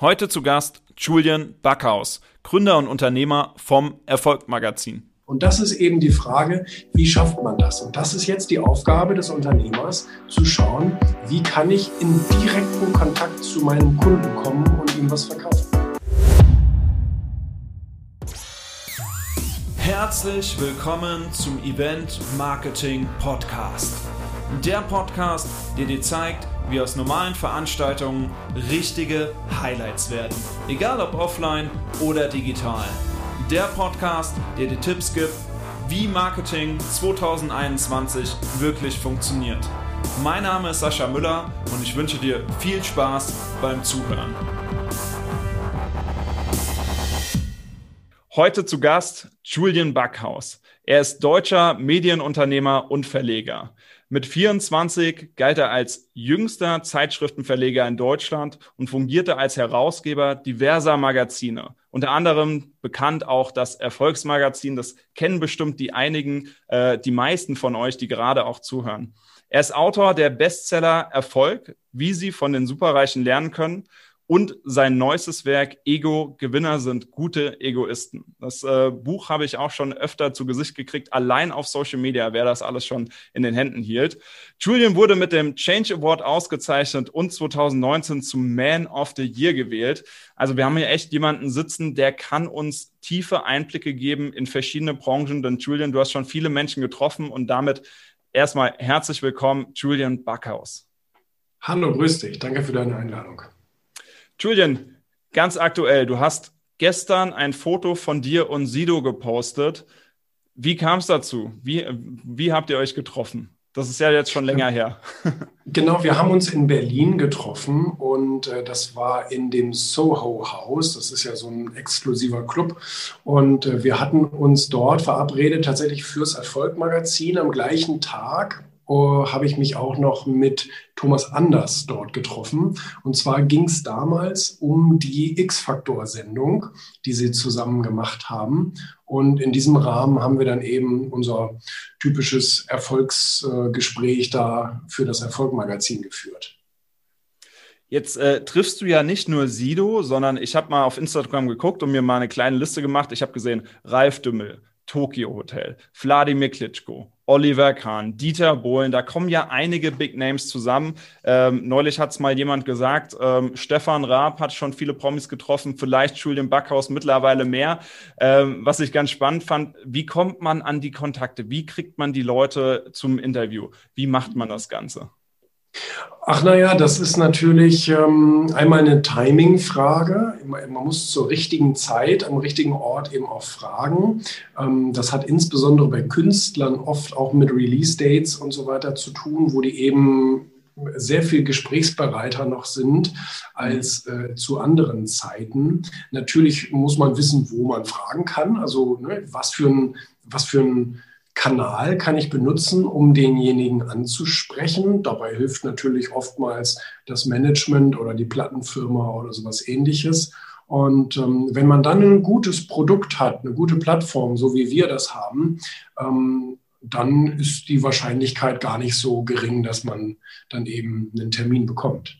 Heute zu Gast Julian Backhaus, Gründer und Unternehmer vom Erfolg Magazin. Und das ist eben die Frage, wie schafft man das? Und das ist jetzt die Aufgabe des Unternehmers, zu schauen, wie kann ich in direkten Kontakt zu meinem Kunden kommen und ihm was verkaufen. Herzlich willkommen zum Event Marketing Podcast. Der Podcast, der dir zeigt, wie aus normalen Veranstaltungen richtige Highlights werden. Egal ob offline oder digital. Der Podcast, der dir Tipps gibt, wie Marketing 2021 wirklich funktioniert. Mein Name ist Sascha Müller und ich wünsche dir viel Spaß beim Zuhören. Heute zu Gast Julian Backhaus. Er ist deutscher Medienunternehmer und Verleger. Mit 24 galt er als jüngster Zeitschriftenverleger in Deutschland und fungierte als Herausgeber diverser Magazine. Unter anderem bekannt auch das Erfolgsmagazin. Das kennen bestimmt die einigen, äh, die meisten von euch, die gerade auch zuhören. Er ist Autor der Bestseller Erfolg, wie Sie von den Superreichen lernen können und sein neuestes Werk Ego Gewinner sind gute Egoisten. Das äh, Buch habe ich auch schon öfter zu Gesicht gekriegt, allein auf Social Media, wer das alles schon in den Händen hielt. Julian wurde mit dem Change Award ausgezeichnet und 2019 zum Man of the Year gewählt. Also wir haben hier echt jemanden sitzen, der kann uns tiefe Einblicke geben in verschiedene Branchen. Denn Julian, du hast schon viele Menschen getroffen und damit erstmal herzlich willkommen, Julian Backhaus. Hallo, grüß dich. Danke für deine Einladung. Julian, ganz aktuell, du hast gestern ein Foto von dir und Sido gepostet. Wie kam es dazu? Wie, wie habt ihr euch getroffen? Das ist ja jetzt schon länger her. Genau, wir haben uns in Berlin getroffen und äh, das war in dem Soho House. Das ist ja so ein exklusiver Club. Und äh, wir hatten uns dort verabredet, tatsächlich fürs Erfolg-Magazin am gleichen Tag uh, habe ich mich auch noch mit Thomas Anders dort getroffen. Und zwar ging es damals um die X-Faktor-Sendung, die sie zusammen gemacht haben. Und in diesem Rahmen haben wir dann eben unser typisches Erfolgsgespräch äh, da für das Erfolgmagazin geführt. Jetzt äh, triffst du ja nicht nur Sido, sondern ich habe mal auf Instagram geguckt und mir mal eine kleine Liste gemacht. Ich habe gesehen, Ralf Dümmel, Tokyo Hotel, Wladimir Klitschko, Oliver Kahn, Dieter Bohlen, da kommen ja einige Big Names zusammen. Ähm, neulich hat es mal jemand gesagt, ähm, Stefan Raab hat schon viele Promis getroffen, vielleicht Julian Backhaus mittlerweile mehr. Ähm, was ich ganz spannend fand, wie kommt man an die Kontakte? Wie kriegt man die Leute zum Interview? Wie macht man das Ganze? Ach naja, das ist natürlich ähm, einmal eine Timing-Frage. Man muss zur richtigen Zeit am richtigen Ort eben auch fragen. Ähm, das hat insbesondere bei Künstlern oft auch mit Release-Dates und so weiter zu tun, wo die eben sehr viel gesprächsbereiter noch sind als äh, zu anderen Zeiten. Natürlich muss man wissen, wo man fragen kann. Also ne, was für ein, was für ein Kanal kann ich benutzen, um denjenigen anzusprechen. Dabei hilft natürlich oftmals das Management oder die Plattenfirma oder sowas ähnliches. Und ähm, wenn man dann ein gutes Produkt hat, eine gute Plattform, so wie wir das haben, ähm, dann ist die Wahrscheinlichkeit gar nicht so gering, dass man dann eben einen Termin bekommt.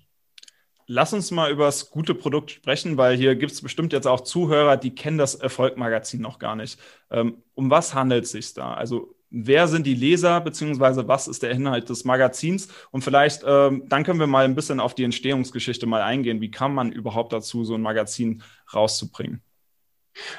Lass uns mal über das gute Produkt sprechen, weil hier gibt es bestimmt jetzt auch Zuhörer, die kennen das Erfolg-Magazin noch gar nicht. Ähm, um was handelt es sich da? Also wer sind die Leser, beziehungsweise was ist der Inhalt des Magazins? Und vielleicht, ähm, dann können wir mal ein bisschen auf die Entstehungsgeschichte mal eingehen. Wie kam man überhaupt dazu, so ein Magazin rauszubringen?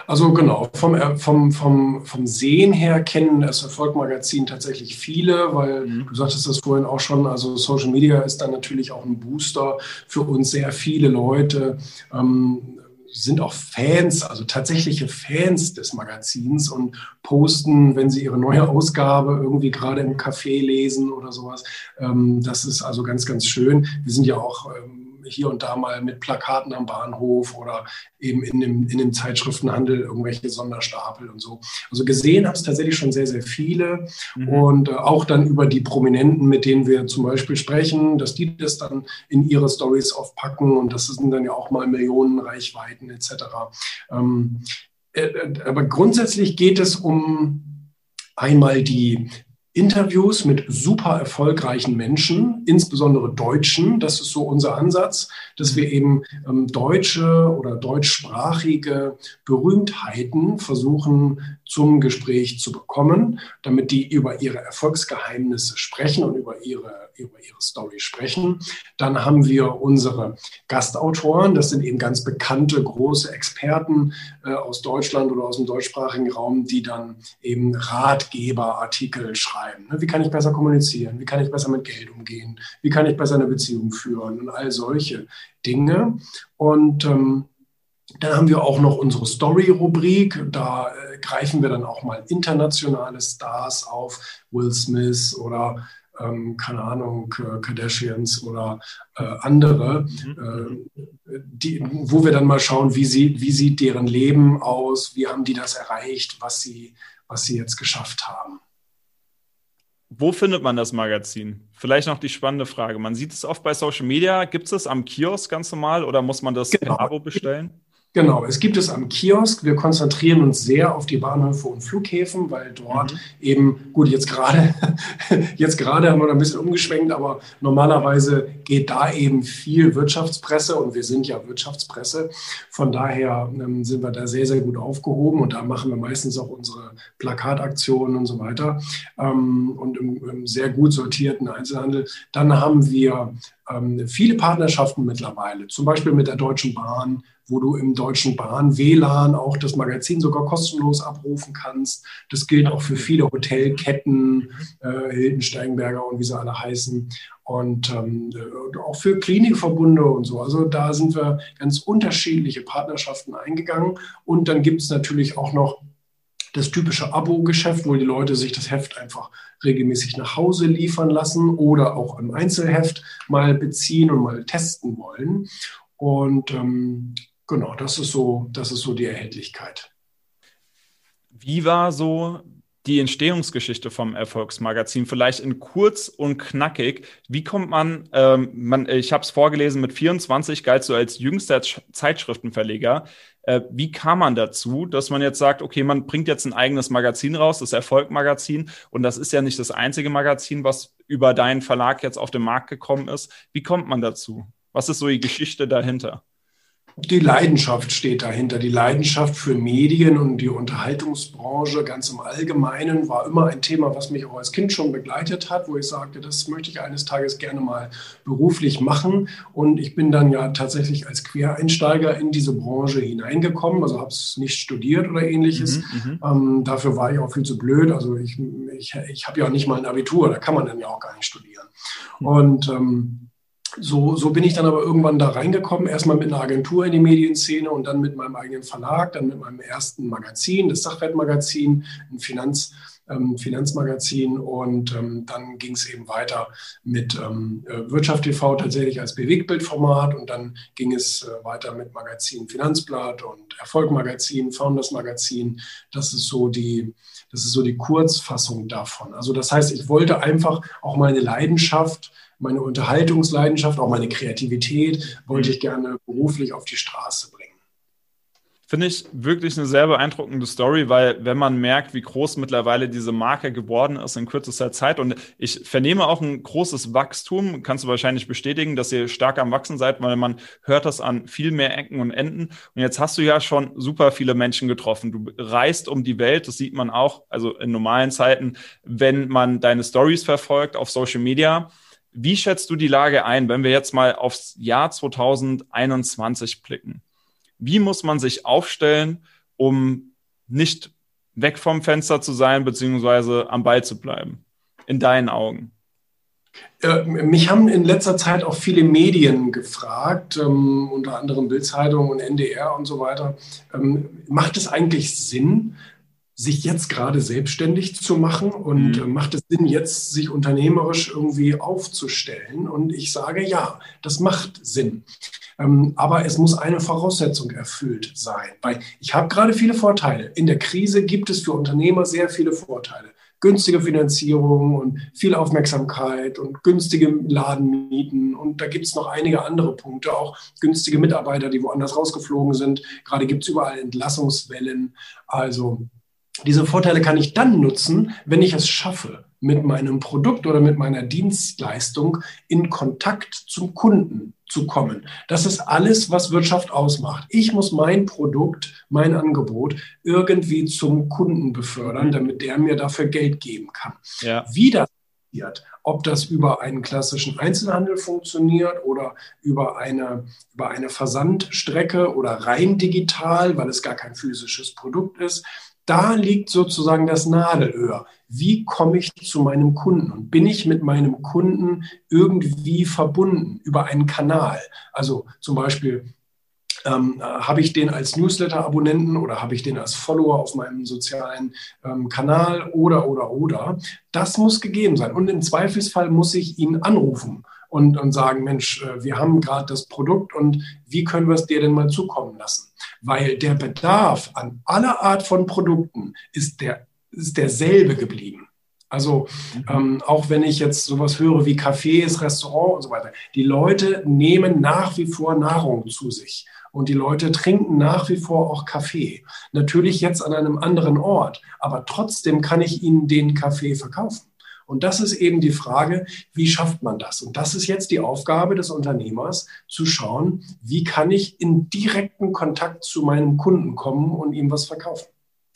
Also genau, vom, vom, vom, vom Sehen her kennen das Erfolgmagazin tatsächlich viele, weil mhm. du sagtest das vorhin auch schon, also Social Media ist dann natürlich auch ein Booster für uns. Sehr viele Leute ähm, sind auch Fans, also tatsächliche Fans des Magazins und posten, wenn sie ihre neue Ausgabe irgendwie gerade im Café lesen oder sowas. Ähm, das ist also ganz, ganz schön. Wir sind ja auch ähm, hier und da mal mit Plakaten am Bahnhof oder eben in dem, in dem Zeitschriftenhandel irgendwelche Sonderstapel und so. Also gesehen habe es tatsächlich schon sehr, sehr viele mhm. und äh, auch dann über die Prominenten, mit denen wir zum Beispiel sprechen, dass die das dann in ihre Stories aufpacken und das sind dann ja auch mal Millionen Reichweiten etc. Ähm, äh, äh, aber grundsätzlich geht es um einmal die Interviews mit super erfolgreichen Menschen, insbesondere Deutschen. Das ist so unser Ansatz, dass wir eben ähm, deutsche oder deutschsprachige Berühmtheiten versuchen zum Gespräch zu bekommen, damit die über ihre Erfolgsgeheimnisse sprechen und über ihre, über ihre Story sprechen. Dann haben wir unsere Gastautoren. Das sind eben ganz bekannte, große Experten äh, aus Deutschland oder aus dem deutschsprachigen Raum, die dann eben Ratgeberartikel schreiben. Ne? Wie kann ich besser kommunizieren? Wie kann ich besser mit Geld umgehen? Wie kann ich besser eine Beziehung führen? Und all solche Dinge. Und ähm, dann haben wir auch noch unsere Story-Rubrik. Da äh, greifen wir dann auch mal internationale Stars auf, Will Smith oder ähm, keine Ahnung, Kardashians oder äh, andere, mhm. äh, die, wo wir dann mal schauen, wie, sie, wie sieht deren Leben aus, wie haben die das erreicht, was sie, was sie jetzt geschafft haben. Wo findet man das Magazin? Vielleicht noch die spannende Frage. Man sieht es oft bei Social Media. Gibt es es am Kiosk ganz normal oder muss man das genau. per Abo bestellen? Genau, es gibt es am Kiosk. Wir konzentrieren uns sehr auf die Bahnhöfe und Flughäfen, weil dort mhm. eben, gut, jetzt gerade, jetzt gerade haben wir da ein bisschen umgeschwenkt, aber normalerweise geht da eben viel Wirtschaftspresse und wir sind ja Wirtschaftspresse. Von daher ähm, sind wir da sehr, sehr gut aufgehoben und da machen wir meistens auch unsere Plakataktionen und so weiter ähm, und im, im sehr gut sortierten Einzelhandel. Dann haben wir ähm, viele Partnerschaften mittlerweile, zum Beispiel mit der Deutschen Bahn, wo du im Deutschen Bahn WLAN auch das Magazin sogar kostenlos abrufen kannst. Das gilt auch für viele Hotelketten, äh, Hilton, Steigenberger und wie sie alle heißen. Und ähm, auch für Klinikverbunde und so. Also da sind wir ganz unterschiedliche Partnerschaften eingegangen. Und dann gibt es natürlich auch noch das typische Abo-Geschäft, wo die Leute sich das Heft einfach regelmäßig nach Hause liefern lassen oder auch im Einzelheft mal beziehen und mal testen wollen. Und ähm, genau, das ist so, das ist so die Erhältlichkeit. Wie war so die Entstehungsgeschichte vom Erfolgsmagazin vielleicht in kurz und knackig. Wie kommt man, ähm, man ich habe es vorgelesen, mit 24 galt so als jüngster Zeitschriftenverleger. Äh, wie kam man dazu, dass man jetzt sagt, okay, man bringt jetzt ein eigenes Magazin raus, das Erfolgmagazin, und das ist ja nicht das einzige Magazin, was über deinen Verlag jetzt auf den Markt gekommen ist. Wie kommt man dazu? Was ist so die Geschichte dahinter? Die Leidenschaft steht dahinter. Die Leidenschaft für Medien und die Unterhaltungsbranche ganz im Allgemeinen war immer ein Thema, was mich auch als Kind schon begleitet hat, wo ich sagte, das möchte ich eines Tages gerne mal beruflich machen. Und ich bin dann ja tatsächlich als Quereinsteiger in diese Branche hineingekommen. Also habe es nicht studiert oder ähnliches. Mhm, mhm, ähm, dafür war ich auch viel zu blöd. Also ich, ich, ich habe ja auch nicht mal ein Abitur, da kann man dann ja auch gar nicht studieren. Mhm. Und ähm, so, so bin ich dann aber irgendwann da reingekommen, erstmal mit einer Agentur in die Medienszene und dann mit meinem eigenen Verlag, dann mit meinem ersten Magazin, das Sachwertmagazin, ein Finanz, ähm, Finanzmagazin und ähm, dann ging es eben weiter mit ähm, äh, Wirtschaft TV tatsächlich als Bewegtbildformat und dann ging es äh, weiter mit Magazin Finanzblatt und Erfolgmagazin, Founders Magazin. Das ist so die, das ist so die Kurzfassung davon. Also das heißt, ich wollte einfach auch meine Leidenschaft meine Unterhaltungsleidenschaft, auch meine Kreativität wollte mhm. ich gerne beruflich auf die Straße bringen. Finde ich wirklich eine sehr beeindruckende Story, weil wenn man merkt, wie groß mittlerweile diese Marke geworden ist in kürzester Zeit und ich vernehme auch ein großes Wachstum, kannst du wahrscheinlich bestätigen, dass ihr stark am Wachsen seid, weil man hört das an viel mehr Ecken und Enden. Und jetzt hast du ja schon super viele Menschen getroffen. Du reist um die Welt, das sieht man auch, also in normalen Zeiten, wenn man deine Stories verfolgt auf Social Media. Wie schätzt du die Lage ein, wenn wir jetzt mal aufs Jahr 2021 blicken? Wie muss man sich aufstellen, um nicht weg vom Fenster zu sein, beziehungsweise am Ball zu bleiben? In deinen Augen? Äh, mich haben in letzter Zeit auch viele Medien gefragt, ähm, unter anderem Bildzeitung und NDR und so weiter. Ähm, macht es eigentlich Sinn, sich jetzt gerade selbstständig zu machen und mhm. macht es Sinn, jetzt sich unternehmerisch irgendwie aufzustellen? Und ich sage ja, das macht Sinn. Ähm, aber es muss eine Voraussetzung erfüllt sein, weil ich habe gerade viele Vorteile. In der Krise gibt es für Unternehmer sehr viele Vorteile. Günstige Finanzierung und viel Aufmerksamkeit und günstige Ladenmieten. Und da gibt es noch einige andere Punkte, auch günstige Mitarbeiter, die woanders rausgeflogen sind. Gerade gibt es überall Entlassungswellen. Also diese Vorteile kann ich dann nutzen, wenn ich es schaffe, mit meinem Produkt oder mit meiner Dienstleistung in Kontakt zum Kunden zu kommen. Das ist alles, was Wirtschaft ausmacht. Ich muss mein Produkt, mein Angebot irgendwie zum Kunden befördern, mhm. damit der mir dafür Geld geben kann. Ja. Wie das passiert, ob das über einen klassischen Einzelhandel funktioniert oder über eine, über eine Versandstrecke oder rein digital, weil es gar kein physisches Produkt ist, da liegt sozusagen das Nadelöhr. Wie komme ich zu meinem Kunden? Und bin ich mit meinem Kunden irgendwie verbunden über einen Kanal? Also zum Beispiel ähm, habe ich den als Newsletter-Abonnenten oder habe ich den als Follower auf meinem sozialen ähm, Kanal oder, oder, oder. Das muss gegeben sein. Und im Zweifelsfall muss ich ihn anrufen und, und sagen, Mensch, äh, wir haben gerade das Produkt und wie können wir es dir denn mal zukommen lassen? Weil der Bedarf an aller Art von Produkten ist, der, ist derselbe geblieben. Also mhm. ähm, auch wenn ich jetzt sowas höre wie Cafés, Restaurant und so weiter, die Leute nehmen nach wie vor Nahrung zu sich. Und die Leute trinken nach wie vor auch Kaffee. Natürlich jetzt an einem anderen Ort, aber trotzdem kann ich ihnen den Kaffee verkaufen. Und das ist eben die Frage, wie schafft man das? Und das ist jetzt die Aufgabe des Unternehmers, zu schauen, wie kann ich in direkten Kontakt zu meinem Kunden kommen und ihm was verkaufen.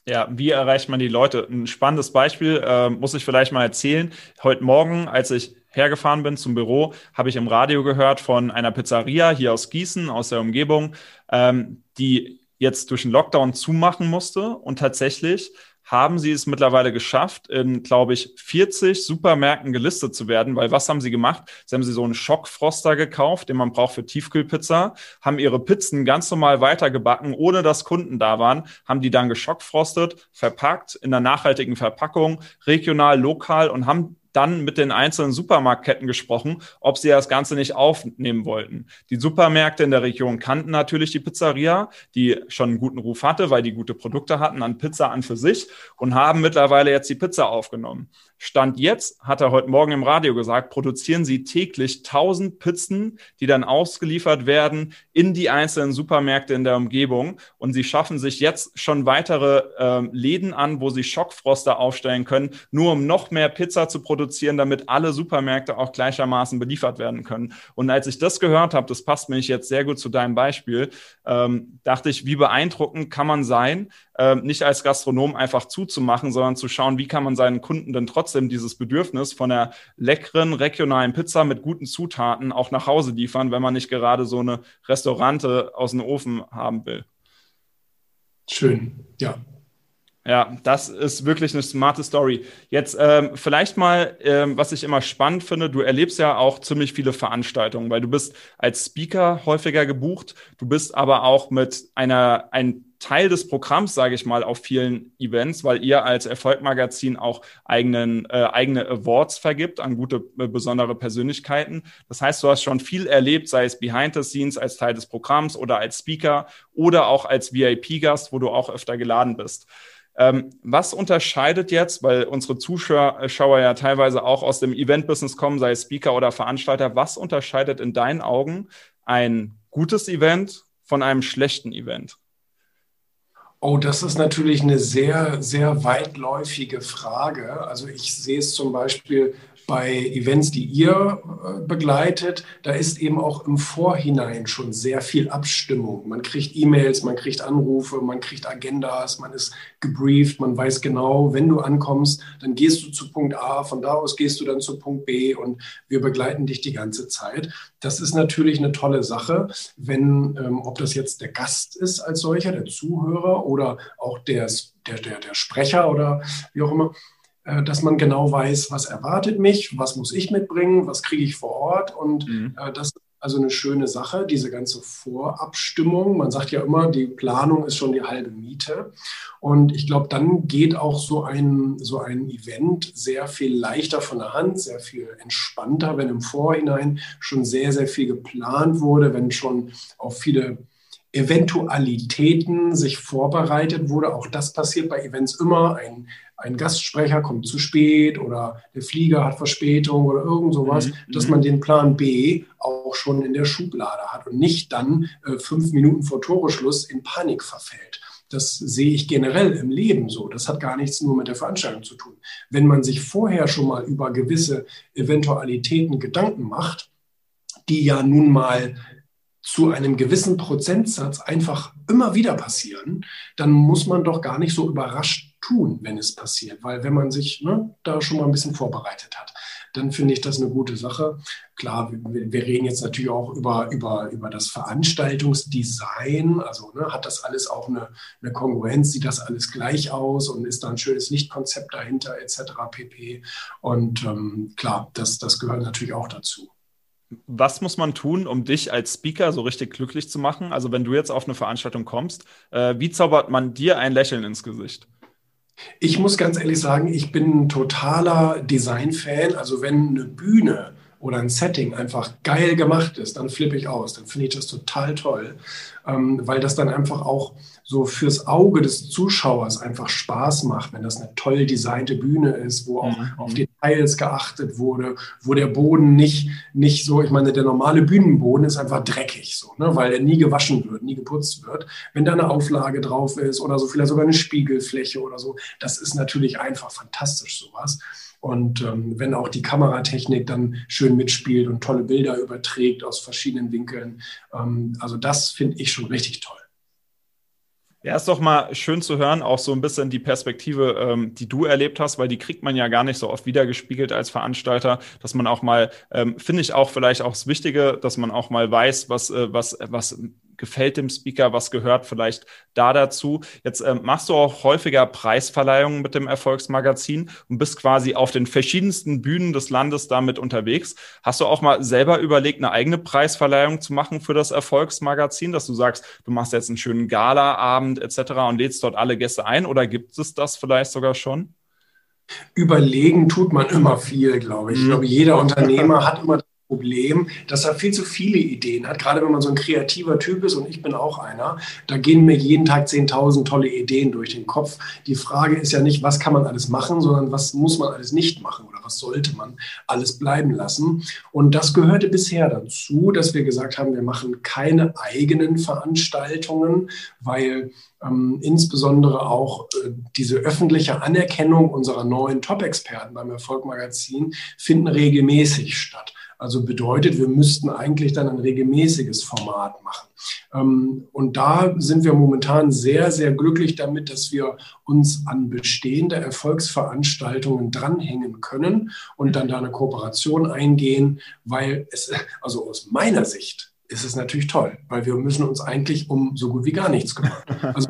Ja, wie erreicht man die Leute? Ein spannendes Beispiel äh, muss ich vielleicht mal erzählen. Heute Morgen, als ich hergefahren bin zum Büro, habe ich im Radio gehört von einer Pizzeria hier aus Gießen, aus der Umgebung, ähm, die jetzt durch den Lockdown zumachen musste und tatsächlich haben sie es mittlerweile geschafft, in, glaube ich, 40 Supermärkten gelistet zu werden, weil was haben sie gemacht? Sie haben sie so einen Schockfroster gekauft, den man braucht für Tiefkühlpizza, haben ihre Pizzen ganz normal weitergebacken, ohne dass Kunden da waren, haben die dann geschockfrostet, verpackt in einer nachhaltigen Verpackung, regional, lokal und haben dann mit den einzelnen Supermarktketten gesprochen, ob sie das Ganze nicht aufnehmen wollten. Die Supermärkte in der Region kannten natürlich die Pizzeria, die schon einen guten Ruf hatte, weil die gute Produkte hatten an Pizza an für sich und haben mittlerweile jetzt die Pizza aufgenommen. Stand jetzt, hat er heute Morgen im Radio gesagt, produzieren sie täglich 1000 Pizzen, die dann ausgeliefert werden in die einzelnen Supermärkte in der Umgebung. Und sie schaffen sich jetzt schon weitere äh, Läden an, wo sie Schockfroster aufstellen können, nur um noch mehr Pizza zu produzieren, damit alle Supermärkte auch gleichermaßen beliefert werden können. Und als ich das gehört habe, das passt mir jetzt sehr gut zu deinem Beispiel, ähm, dachte ich, wie beeindruckend kann man sein, äh, nicht als Gastronom einfach zuzumachen, sondern zu schauen, wie kann man seinen Kunden denn trotzdem dieses Bedürfnis von einer leckeren regionalen Pizza mit guten Zutaten auch nach Hause liefern, wenn man nicht gerade so eine Restaurante aus dem Ofen haben will. Schön, ja. Ja, das ist wirklich eine smarte Story. Jetzt ähm, vielleicht mal, ähm, was ich immer spannend finde, du erlebst ja auch ziemlich viele Veranstaltungen, weil du bist als Speaker häufiger gebucht, du bist aber auch mit einer, ein Teil des Programms, sage ich mal, auf vielen Events, weil ihr als Erfolgmagazin auch eigenen, äh, eigene Awards vergibt an gute, äh, besondere Persönlichkeiten. Das heißt, du hast schon viel erlebt, sei es behind the scenes als Teil des Programms oder als Speaker oder auch als VIP-Gast, wo du auch öfter geladen bist. Ähm, was unterscheidet jetzt, weil unsere Zuschauer ja teilweise auch aus dem Event-Business kommen, sei es Speaker oder Veranstalter, was unterscheidet in deinen Augen ein gutes Event von einem schlechten Event? Oh, das ist natürlich eine sehr, sehr weitläufige Frage. Also ich sehe es zum Beispiel bei Events, die ihr äh, begleitet, da ist eben auch im Vorhinein schon sehr viel Abstimmung. Man kriegt E-Mails, man kriegt Anrufe, man kriegt Agendas, man ist gebrieft, man weiß genau, wenn du ankommst, dann gehst du zu Punkt A, von da aus gehst du dann zu Punkt B und wir begleiten dich die ganze Zeit. Das ist natürlich eine tolle Sache, wenn, ähm, ob das jetzt der Gast ist als solcher, der Zuhörer oder auch der, der, der, der Sprecher oder wie auch immer dass man genau weiß, was erwartet mich, was muss ich mitbringen, was kriege ich vor Ort. Und mhm. Äh, das ist also eine schöne Sache, diese ganze Vorabstimmung. Man sagt ja immer, die Planung ist schon die halbe Miete. Und ich glaube, dann geht auch so ein, so ein Event sehr viel leichter von der Hand, sehr viel entspannter, wenn im Vorhinein schon sehr, sehr viel geplant wurde, wenn schon auf viele Eventualitäten sich vorbereitet wurde. Auch das passiert bei Events immer. Ein ein Gastsprecher kommt zu spät oder der Flieger hat Verspätung oder irgend sowas, mhm. dass man den Plan B auch schon in der Schublade hat und nicht dann äh, fünf Minuten vor Toreschluss in Panik verfällt. das sehe ich generell im Leben so. Das hat gar nichts nur mit der Veranstaltung zu tun. Wenn man sich vorher schon mal über gewisse Eventualitäten Gedanken macht, die ja nun mal zu einem gewissen Prozentsatz einfach immer wieder passieren, dann muss man doch gar nicht so überrascht tun, wenn es passiert. Weil wenn man sich ne, da schon mal ein bisschen vorbereitet hat, dann finde ich das eine gute Sache. Klar, wir, wir, reden jetzt natürlich auch über, über, über das Veranstaltungsdesign. Also ne, hat das alles auch eine, eine Kongruenz, sieht das alles gleich aus und ist da ein schönes Lichtkonzept dahinter etc. pp. Und ähm, klar, das, das gehört natürlich auch dazu. Was muss man tun, um dich als Speaker so richtig glücklich zu machen? Also wenn du jetzt auf eine Veranstaltung kommst, äh, wie zaubert man dir ein Lächeln ins Gesicht? Ich muss ganz ehrlich sagen, ich bin ein totaler Design-Fan. Also wenn eine Bühne oder ein Setting einfach geil gemacht ist, dann flippe ich aus. Dann finde ich das total toll, ähm, weil das dann einfach auch so fürs Auge des Zuschauers einfach Spaß macht, wenn das eine toll designte Bühne ist, wo auch mhm. auf Details geachtet wurde, wo der Boden nicht, nicht so, ich meine, der normale Bühnenboden ist einfach dreckig, so, ne, weil er nie gewaschen wird, nie geputzt wird. Wenn da eine Auflage drauf ist oder so, vielleicht sogar eine Spiegelfläche oder so, das ist natürlich einfach fantastisch, sowas. Und ähm, wenn auch die Kameratechnik dann schön mitspielt und tolle Bilder überträgt aus verschiedenen Winkeln, ähm, also das finde ich schon richtig toll. Ja, ist doch mal schön zu hören, auch so ein bisschen die Perspektive, ähm, die du erlebt hast, weil die kriegt man ja gar nicht so oft wiedergespiegelt als Veranstalter, dass man auch mal, ähm, finde ich auch vielleicht auch das Wichtige, dass man auch mal weiß, was, äh, was, was gefällt dem Speaker, was gehört vielleicht da dazu. Jetzt äh, machst du auch häufiger Preisverleihungen mit dem Erfolgsmagazin und bist quasi auf den verschiedensten Bühnen des Landes damit unterwegs. Hast du auch mal selber überlegt, eine eigene Preisverleihung zu machen für das Erfolgsmagazin, dass du sagst, du machst jetzt einen schönen Galaabend etc. und lädst dort alle Gäste ein oder gibt es das vielleicht sogar schon? Überlegen tut man immer viel, glaube ich. Ich mhm. glaube, jeder Unternehmer hat immer Problem, dass er viel zu viele Ideen hat, gerade wenn man so ein kreativer Typ ist und ich bin auch einer, da gehen mir jeden Tag 10.000 tolle Ideen durch den Kopf. Die Frage ist ja nicht, was kann man alles machen, sondern was muss man alles nicht machen oder was sollte man alles bleiben lassen. Und das gehörte bisher dazu, dass wir gesagt haben, wir machen keine eigenen Veranstaltungen, weil ähm, insbesondere auch äh, diese öffentliche Anerkennung unserer neuen Top-Experten beim Erfolg-Magazin finden regelmäßig statt. Also bedeutet, wir müssten eigentlich dann ein regelmäßiges Format machen. Ähm, und da sind wir momentan sehr, sehr glücklich damit, dass wir uns an bestehende Erfolgsveranstaltungen dranhängen können und dann da eine Kooperation eingehen, weil es, also aus meiner Sicht, ist es natürlich toll, weil wir müssen uns eigentlich um so gut wie gar nichts kümmern. Also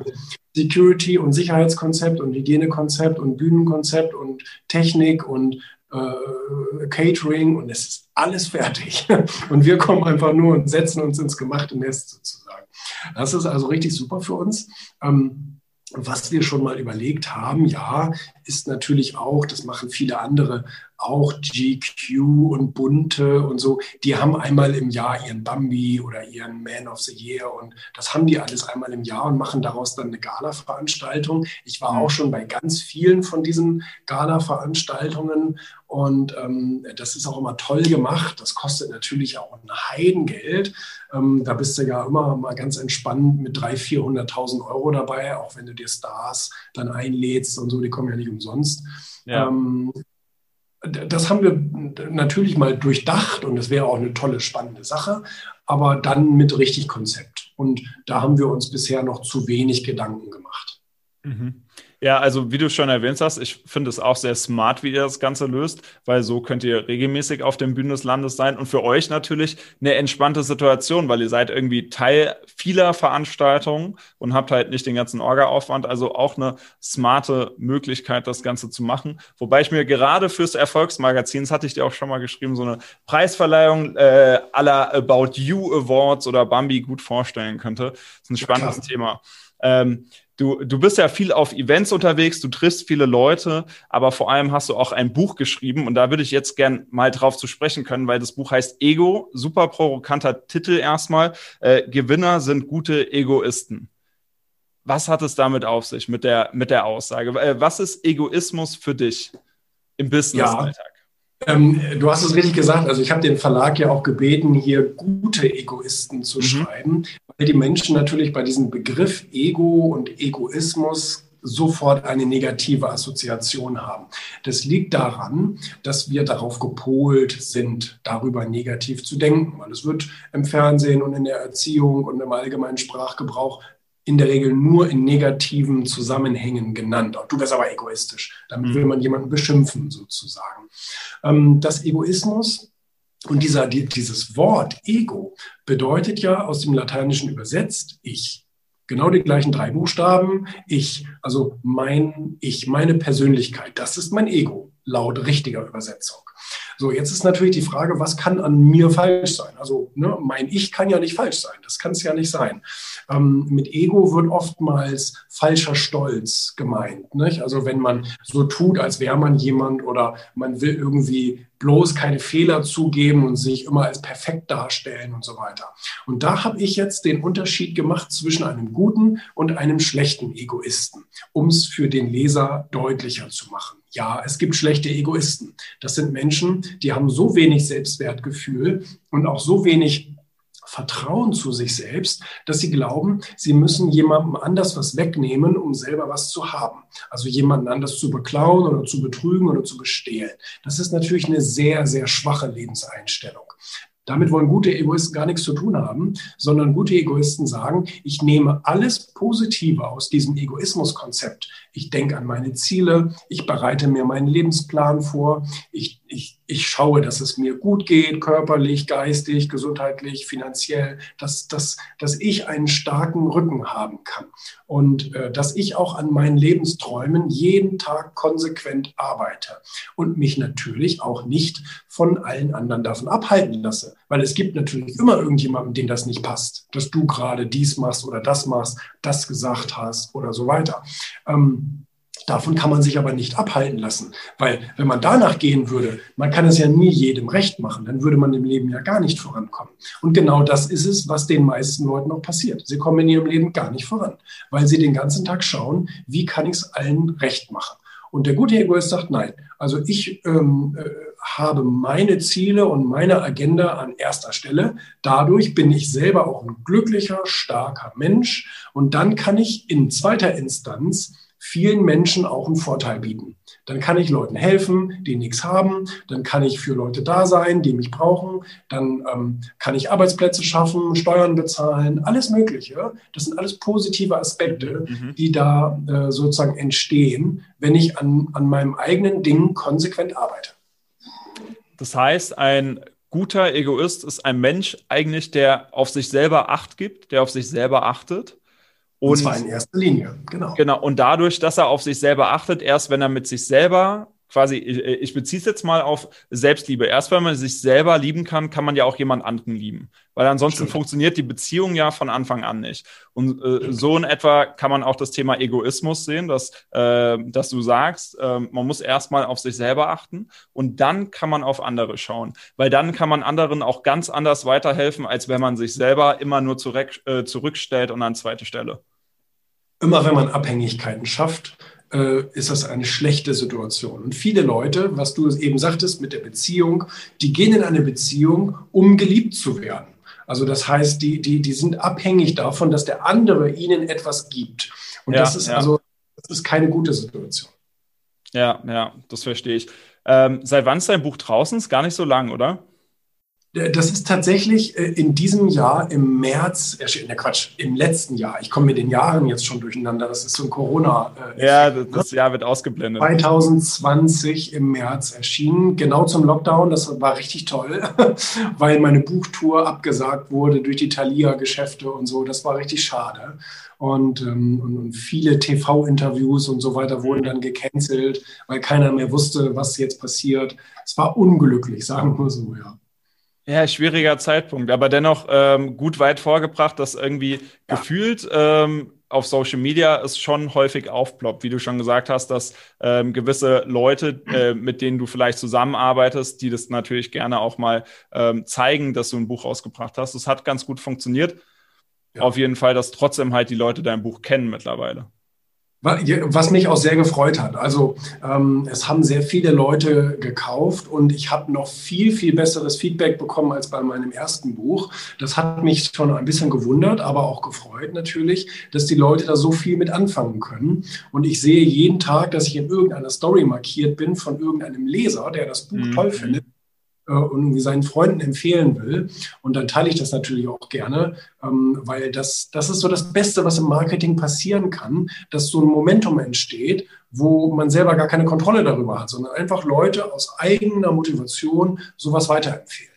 Security und Sicherheitskonzept und Hygienekonzept und Bühnenkonzept und Technik und äh, Catering und es ist alles fertig. Und wir kommen einfach nur und setzen uns ins gemachte Nest sozusagen. Das ist also richtig super für uns. Ähm, was wir schon mal überlegt haben, ja, ist natürlich auch, das machen viele andere auch GQ und Bunte und so, die haben einmal im Jahr ihren Bambi oder ihren Man of the Year und das haben die alles einmal im Jahr und machen daraus dann eine Gala-Veranstaltung. Ich war auch mhm. schon bei ganz vielen von diesen Gala-Veranstaltungen und ähm, das ist auch immer toll gemacht. Das kostet natürlich auch ein Heidengeld. Ähm, da bist du ja immer mal ganz entspannt mit 300.000, 400.000 Euro dabei, auch wenn du dir Stars dann einlädst und so, die kommen ja nicht umsonst. Ja. Ähm, das haben wir natürlich mal durchdacht und das wäre auch eine tolle, spannende Sache, aber dann mit richtig Konzept. Und da haben wir uns bisher noch zu wenig Gedanken gemacht. Mhm. Ja, also wie du schon erwähnt hast, ich finde es auch sehr smart, wie ihr das Ganze löst, weil so könnt ihr regelmäßig auf dem Bühnen des Landes sein und für euch natürlich eine entspannte Situation, weil ihr seid irgendwie Teil vieler Veranstaltungen und habt halt nicht den ganzen Orga-Aufwand, also auch eine smarte Möglichkeit, das Ganze zu machen. Wobei ich mir gerade fürs Erfolgsmagazin, das hatte ich dir auch schon mal geschrieben, so eine Preisverleihung äh, aller About You Awards oder Bambi gut vorstellen könnte. Das ist ein spannendes ja, Thema. Ähm, du, du bist ja viel auf Events unterwegs, du triffst viele Leute, aber vor allem hast du auch ein Buch geschrieben und da würde ich jetzt gern mal drauf zu sprechen können, weil das Buch heißt Ego, super provokanter Titel erstmal. Äh, Gewinner sind gute Egoisten. Was hat es damit auf sich mit der, mit der Aussage? Äh, was ist Egoismus für dich im Business-Alltag? Ähm, du hast es richtig gesagt. Also ich habe den Verlag ja auch gebeten, hier gute Egoisten zu mhm. schreiben, weil die Menschen natürlich bei diesem Begriff Ego und Egoismus sofort eine negative Assoziation haben. Das liegt daran, dass wir darauf gepolt sind, darüber negativ zu denken, weil es wird im Fernsehen und in der Erziehung und im allgemeinen Sprachgebrauch in der Regel nur in negativen Zusammenhängen genannt. Auch du bist aber egoistisch. Damit will mhm. man jemanden beschimpfen, sozusagen. Ähm, das Egoismus und dieser, dieses Wort Ego bedeutet ja aus dem Lateinischen übersetzt ich. Genau die gleichen drei Buchstaben. Ich, also mein Ich, meine Persönlichkeit. Das ist mein Ego, laut richtiger Übersetzung. So, jetzt ist natürlich die Frage, was kann an mir falsch sein? Also ne, mein Ich kann ja nicht falsch sein. Das kann es ja nicht sein. Ähm, mit Ego wird oftmals falscher Stolz gemeint. Nicht? Also wenn man so tut, als wäre man jemand oder man will irgendwie bloß keine Fehler zugeben und sich immer als perfekt darstellen und so weiter. Und da habe ich jetzt den Unterschied gemacht zwischen einem guten und einem schlechten Egoisten, um es für den Leser deutlicher zu machen. Ja, es gibt schlechte Egoisten. Das sind Menschen, die haben so wenig Selbstwertgefühl und auch so wenig Vertrauen zu sich selbst, dass sie glauben, sie müssen jemandem anders was wegnehmen, um selber was zu haben. Also jemanden anders zu beklauen oder zu betrügen oder zu bestehlen. Das ist natürlich eine sehr, sehr schwache Lebenseinstellung. Damit wollen gute Egoisten gar nichts zu tun haben, sondern gute Egoisten sagen, ich nehme alles Positive aus diesem Egoismuskonzept. Ich denke an meine Ziele, ich bereite mir meinen Lebensplan vor, ich, ich ich schaue, dass es mir gut geht, körperlich, geistig, gesundheitlich, finanziell, dass, dass, dass ich einen starken Rücken haben kann. Und äh, dass ich auch an meinen Lebensträumen jeden Tag konsequent arbeite und mich natürlich auch nicht von allen anderen davon abhalten lasse, weil es gibt natürlich immer irgendjemanden, dem das nicht passt, dass du gerade dies machst oder das machst, das gesagt hast oder so weiter. Ähm, Davon kann man sich aber nicht abhalten lassen, weil wenn man danach gehen würde, man kann es ja nie jedem recht machen, dann würde man im Leben ja gar nicht vorankommen. Und genau das ist es, was den meisten Leuten auch passiert. Sie kommen in ihrem Leben gar nicht voran, weil sie den ganzen Tag schauen, wie kann ich es allen recht machen. Und der gute Egoist sagt, nein, also ich ähm, äh, habe meine Ziele und meine Agenda an erster Stelle. Dadurch bin ich selber auch ein glücklicher, starker Mensch. Und dann kann ich in zweiter Instanz vielen Menschen auch einen Vorteil bieten. Dann kann ich Leuten helfen, die nichts haben. Dann kann ich für Leute da sein, die mich brauchen. Dann ähm, kann ich Arbeitsplätze schaffen, Steuern bezahlen, alles Mögliche. Das sind alles positive Aspekte, mhm. die da äh, sozusagen entstehen, wenn ich an, an meinem eigenen Ding konsequent arbeite. Das heißt, ein guter Egoist ist ein Mensch eigentlich, der auf sich selber Acht gibt, der auf sich selber achtet und, und zwar in erster Linie, genau. Genau. Und dadurch, dass er auf sich selber achtet, erst wenn er mit sich selber quasi, ich beziehe es jetzt mal auf Selbstliebe. Erst wenn man sich selber lieben kann, kann man ja auch jemand anderen lieben. Weil ansonsten Stimmt. funktioniert die Beziehung ja von Anfang an nicht. Und äh, so in etwa kann man auch das Thema Egoismus sehen, dass, äh, dass du sagst, äh, man muss erstmal auf sich selber achten und dann kann man auf andere schauen. Weil dann kann man anderen auch ganz anders weiterhelfen, als wenn man sich selber immer nur zurück, äh, zurückstellt und an zweite Stelle. Immer wenn man Abhängigkeiten schafft, äh, ist das eine schlechte Situation. Und viele Leute, was du eben sagtest mit der Beziehung, die gehen in eine Beziehung, um geliebt zu werden. Also das heißt, die, die, die sind abhängig davon, dass der andere ihnen etwas gibt. Und ja, das ist ja. also das ist keine gute Situation. Ja, ja, das verstehe ich. Ähm, seit wann ist dein Buch draußen? Ist gar nicht so lang, oder? Das ist tatsächlich äh, in diesem Jahr im März erschienen. Ne, Quatsch, im letzten Jahr. Ich komme mit den Jahren jetzt schon durcheinander. Das ist so ein Corona. Äh, ja, das Jahr wird ausgeblendet. 2020 im März erschienen, genau zum Lockdown. Das war richtig toll, weil meine Buchtour abgesagt wurde durch die Thalia-Geschäfte und so. Das war richtig schade. Und, ähm, und viele TV-Interviews und so weiter wurden dann gecancelt, weil keiner mehr wusste, was jetzt passiert. Es war unglücklich, sagen wir so, ja. Ja, schwieriger Zeitpunkt, aber dennoch ähm, gut weit vorgebracht, dass irgendwie ja. gefühlt ähm, auf Social Media es schon häufig aufploppt, wie du schon gesagt hast, dass ähm, gewisse Leute, äh, mit denen du vielleicht zusammenarbeitest, die das natürlich gerne auch mal ähm, zeigen, dass du ein Buch rausgebracht hast. Das hat ganz gut funktioniert. Ja. Auf jeden Fall, dass trotzdem halt die Leute dein Buch kennen mittlerweile. Was mich auch sehr gefreut hat. Also ähm, es haben sehr viele Leute gekauft und ich habe noch viel, viel besseres Feedback bekommen als bei meinem ersten Buch. Das hat mich schon ein bisschen gewundert, aber auch gefreut natürlich, dass die Leute da so viel mit anfangen können. Und ich sehe jeden Tag, dass ich in irgendeiner Story markiert bin von irgendeinem Leser, der das Buch mhm. toll findet und irgendwie seinen Freunden empfehlen will. Und dann teile ich das natürlich auch gerne, ähm, weil das, das ist so das Beste, was im Marketing passieren kann, dass so ein Momentum entsteht, wo man selber gar keine Kontrolle darüber hat, sondern einfach Leute aus eigener Motivation sowas weiterempfehlen.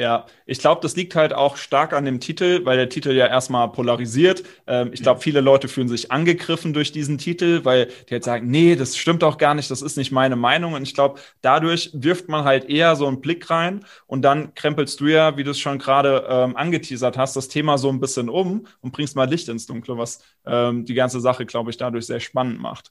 Ja, ich glaube, das liegt halt auch stark an dem Titel, weil der Titel ja erstmal polarisiert. Ähm, ich glaube, viele Leute fühlen sich angegriffen durch diesen Titel, weil die halt sagen, nee, das stimmt doch gar nicht, das ist nicht meine Meinung. Und ich glaube, dadurch wirft man halt eher so einen Blick rein und dann krempelst du ja, wie du es schon gerade ähm, angeteasert hast, das Thema so ein bisschen um und bringst mal Licht ins Dunkle, was ähm, die ganze Sache, glaube ich, dadurch sehr spannend macht.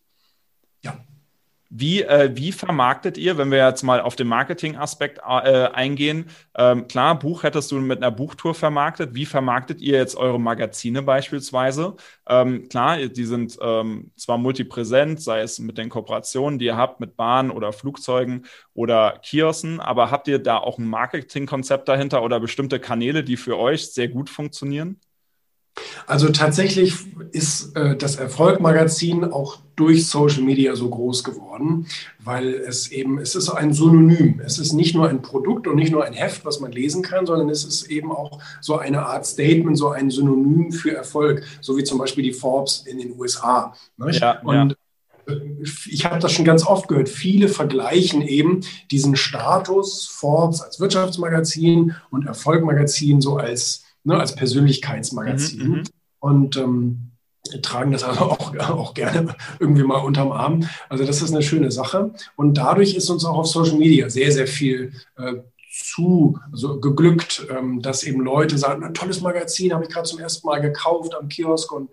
Wie, äh, wie vermarktet ihr, wenn wir jetzt mal auf den Marketing-Aspekt äh, eingehen? Ähm, klar, Buch hättest du mit einer Buchtour vermarktet. Wie vermarktet ihr jetzt eure Magazine beispielsweise? Ähm, klar, die sind ähm, zwar multipräsent, sei es mit den Kooperationen, die ihr habt mit Bahnen oder Flugzeugen oder Kiosken, aber habt ihr da auch ein Marketingkonzept dahinter oder bestimmte Kanäle, die für euch sehr gut funktionieren? Also tatsächlich ist äh, das Erfolg-Magazin auch durch Social Media so groß geworden, weil es eben, es ist ein Synonym. Es ist nicht nur ein Produkt und nicht nur ein Heft, was man lesen kann, sondern es ist eben auch so eine Art Statement, so ein Synonym für Erfolg, so wie zum Beispiel die Forbes in den USA. Ja, und ja ich habe das schon ganz oft gehört. Viele vergleichen eben diesen Status Forbes als Wirtschaftsmagazin und Erfolgmagazin so als ne, als Persönlichkeitsmagazin. Mhm, mhm, und ähm, tragen das also auch, auch gerne irgendwie mal unterm Arm. Also das ist eine schöne Sache. Und dadurch ist uns auch auf Social Media sehr, sehr viel äh, zu also geglückt, ähm, dass eben Leute sagen, ein tolles Magazin habe ich gerade zum ersten Mal gekauft am Kiosk und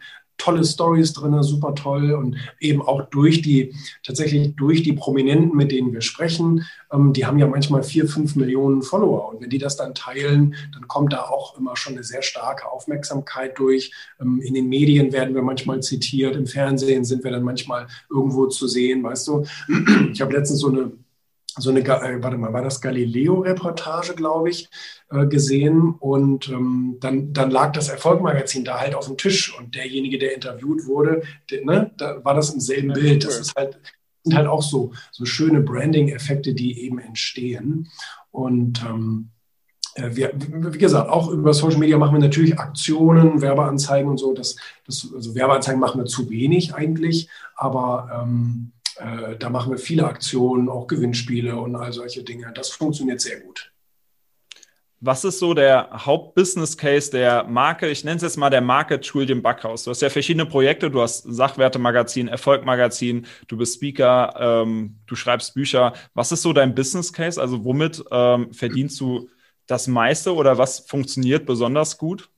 tolle Stories drin, super toll und eben auch durch die, tatsächlich durch die Prominenten, mit denen wir sprechen, ähm, die haben ja manchmal vier, fünf Millionen Follower und wenn die das dann teilen, dann kommt da auch immer schon eine sehr starke Aufmerksamkeit durch. Ähm, in den Medien werden wir manchmal zitiert, im Fernsehen sind wir dann manchmal irgendwo zu sehen, weißt du. Ich habe letztens so eine so eine, äh, warte mal, war das Galileo-Reportage, glaube ich, äh, gesehen. Und ähm, dann, dann lag das Erfolgmagazin da halt auf dem Tisch und derjenige, der interviewt wurde, der, ne, da war das im selben Bild. Das ist halt, sind halt auch so, so schöne Branding-Effekte, die eben entstehen. Und ähm, äh, wir, wie gesagt, auch über Social Media machen wir natürlich Aktionen, Werbeanzeigen und so. Das, das, also Werbeanzeigen machen wir zu wenig eigentlich, aber ähm, äh, da machen wir viele Aktionen, auch Gewinnspiele und all solche Dinge. Das funktioniert sehr gut. Was ist so der Hauptbusiness-Case der Marke? Ich nenne es jetzt mal der Marke Julian Backhaus. Du hast ja verschiedene Projekte. Du hast Sachwerte-Magazin, Erfolg-Magazin, du bist Speaker, ähm, du schreibst Bücher. Was ist so dein Business-Case? Also womit ähm, verdienst du das meiste oder was funktioniert besonders gut?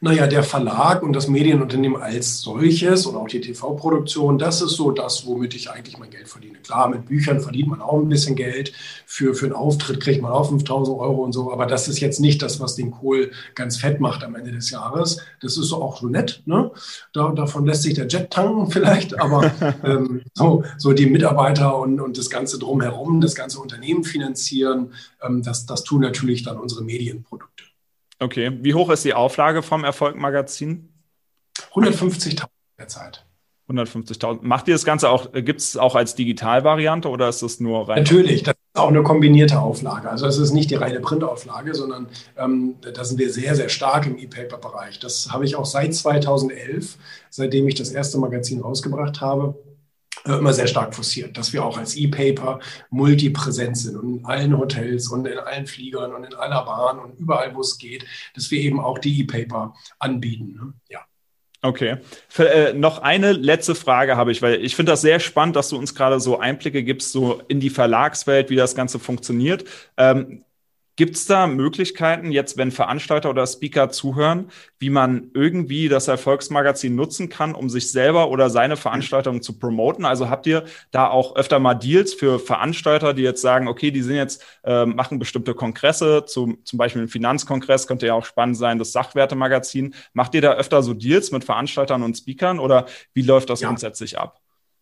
Naja, der Verlag und das Medienunternehmen als solches und auch die TV-Produktion, das ist so das, womit ich eigentlich mein Geld verdiene. Klar, mit Büchern verdient man auch ein bisschen Geld. Für, für einen Auftritt kriegt man auch 5000 Euro und so. Aber das ist jetzt nicht das, was den Kohl ganz fett macht am Ende des Jahres. Das ist so auch so nett. Ne? Da, davon lässt sich der Jet tanken vielleicht. Aber ähm, so, so die Mitarbeiter und, und das Ganze drumherum, das ganze Unternehmen finanzieren, ähm, das, das tun natürlich dann unsere Medienprodukte. Okay. Wie hoch ist die Auflage vom Erfolg-Magazin? 150.000 derzeit. 150.000. Macht ihr das Ganze auch, äh, gibt es auch als Digitalvariante oder ist das nur rein? Natürlich, das ist auch eine kombinierte Auflage. Also es ist nicht die reine Printauflage, sondern ähm, da sind wir sehr, sehr stark im E-Paper-Bereich. Das habe ich auch seit 2011, seitdem ich das erste Magazin rausgebracht habe, immer sehr stark forciert, dass wir auch als E-Paper multipräsent sind und in allen Hotels und in allen Fliegern und in aller Bahn und überall, wo es geht, dass wir eben auch die E-Paper anbieten. Ne? Ja. Okay. Für, äh, noch eine letzte Frage habe ich, weil ich finde das sehr spannend, dass du uns gerade so Einblicke gibst, so in die Verlagswelt, wie das Ganze funktioniert. Ähm, Gibt es da Möglichkeiten, jetzt wenn Veranstalter oder Speaker zuhören, wie man irgendwie das Erfolgsmagazin nutzen kann, um sich selber oder seine Veranstaltung zu promoten? Also habt ihr da auch öfter mal Deals für Veranstalter, die jetzt sagen, okay, die sind jetzt, äh, machen bestimmte Kongresse, zum, zum Beispiel ein Finanzkongress, könnte ja auch spannend sein, das Sachwertemagazin. Macht ihr da öfter so Deals mit Veranstaltern und Speakern oder wie läuft das ja. grundsätzlich ab?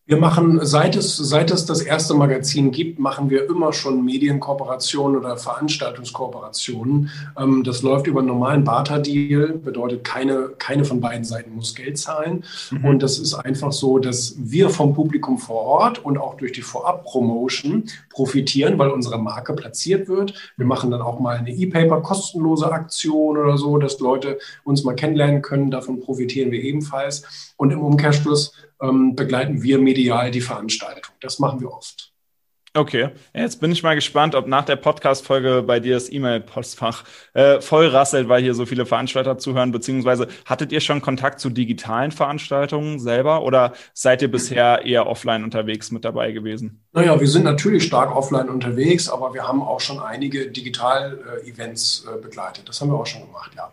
Wir machen, seit es, seit es das erste Magazin gibt, machen wir immer schon Medienkooperationen oder Veranstaltungskooperationen. Ähm, das läuft über einen normalen Barter-Deal, bedeutet, keine, keine von beiden Seiten muss Geld zahlen. Mhm. Und das ist einfach so, dass wir vom Publikum vor Ort und auch durch die Vorab-Promotion profitieren, weil unsere Marke platziert wird. Wir machen dann auch mal eine E-Paper kostenlose Aktion oder so, dass Leute uns mal kennenlernen können. Davon profitieren wir ebenfalls. Und im Umkehrschluss ähm, begleiten wir medial die Veranstaltung. Das machen wir oft. Okay, jetzt bin ich mal gespannt, ob nach der Podcast-Folge bei dir das E-Mail-Postfach äh, voll rasselt, weil hier so viele Veranstalter zuhören, beziehungsweise hattet ihr schon Kontakt zu digitalen Veranstaltungen selber oder seid ihr bisher eher offline unterwegs mit dabei gewesen? Naja, wir sind natürlich stark offline unterwegs, aber wir haben auch schon einige Digital-Events äh, begleitet. Das haben wir auch schon gemacht, ja.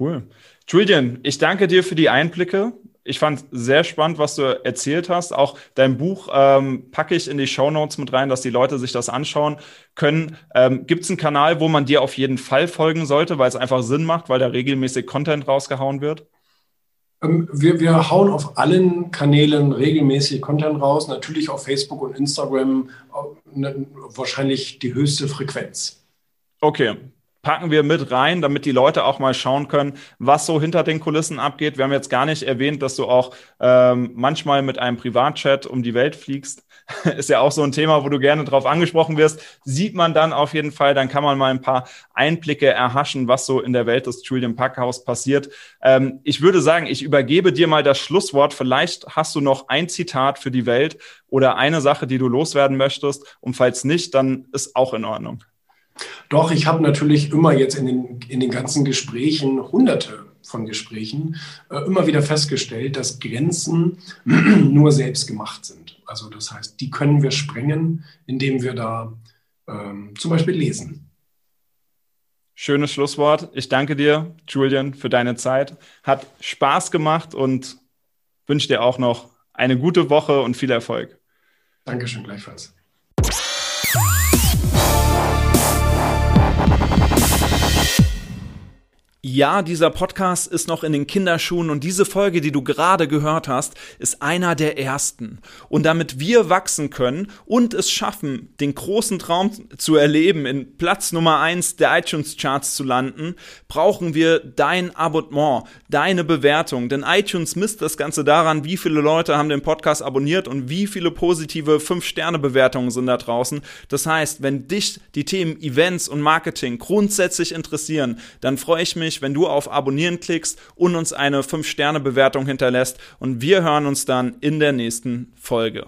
Cool. Julian, ich danke dir für die Einblicke ich fand sehr spannend, was du erzählt hast. Auch dein Buch ähm, packe ich in die Show Notes mit rein, dass die Leute sich das anschauen können. Ähm, Gibt es einen Kanal, wo man dir auf jeden Fall folgen sollte, weil es einfach Sinn macht, weil da regelmäßig Content rausgehauen wird? Ähm, wir, wir hauen auf allen Kanälen regelmäßig Content raus, natürlich auf Facebook und Instagram äh, ne, wahrscheinlich die höchste Frequenz. Okay, packen wir mit rein, damit die Leute auch mal schauen können, was so hinter den Kulissen abgeht. Wir haben jetzt gar nicht erwähnt, dass du auch ähm, manchmal mit einem Privatchat um die Welt fliegst. Ist ja auch so ein Thema, wo du gerne drauf angesprochen wirst. Sieht man dann auf jeden Fall, dann kann man mal ein paar Einblicke erhaschen, was so in der Welt des Julian Packhaus passiert. Ähm, ich würde sagen, ich übergebe dir mal das Schlusswort. Vielleicht hast du noch ein Zitat für die Welt oder eine Sache, die du loswerden möchtest. Und falls nicht, dann ist auch in Ordnung. Doch, ich habe natürlich immer jetzt in den, in den ganzen Gesprächen, hunderte von Gesprächen, äh, immer wieder festgestellt, dass Grenzen nur selbst gemacht sind. Also das heißt, die können wir sprengen, indem wir da ähm, zum Beispiel lesen. Schönes Schlusswort. Ich danke dir, Julian, für deine Zeit. Hat Spaß gemacht und wünsche dir auch noch eine gute Woche und viel Erfolg. Dankeschön gleichfalls. Ja, dieser Podcast ist noch in den Kinderschuhen und diese Folge, die du gerade gehört hast, ist einer der ersten. Und damit wir wachsen können und es schaffen, den großen Traum zu erleben, in Platz Nummer eins der iTunes Charts zu landen, brauchen wir dein Abonnement, deine Bewertung. Denn iTunes misst das Ganze daran, wie viele Leute haben den Podcast abonniert und wie viele positive 5-Sterne-Bewertungen sind da draußen. Das heißt, wenn dich die Themen Events und Marketing grundsätzlich interessieren, dann freue ich mich, wenn du auf Abonnieren klickst und uns eine 5-Sterne-Bewertung hinterlässt. Und wir hören uns dann in der nächsten Folge.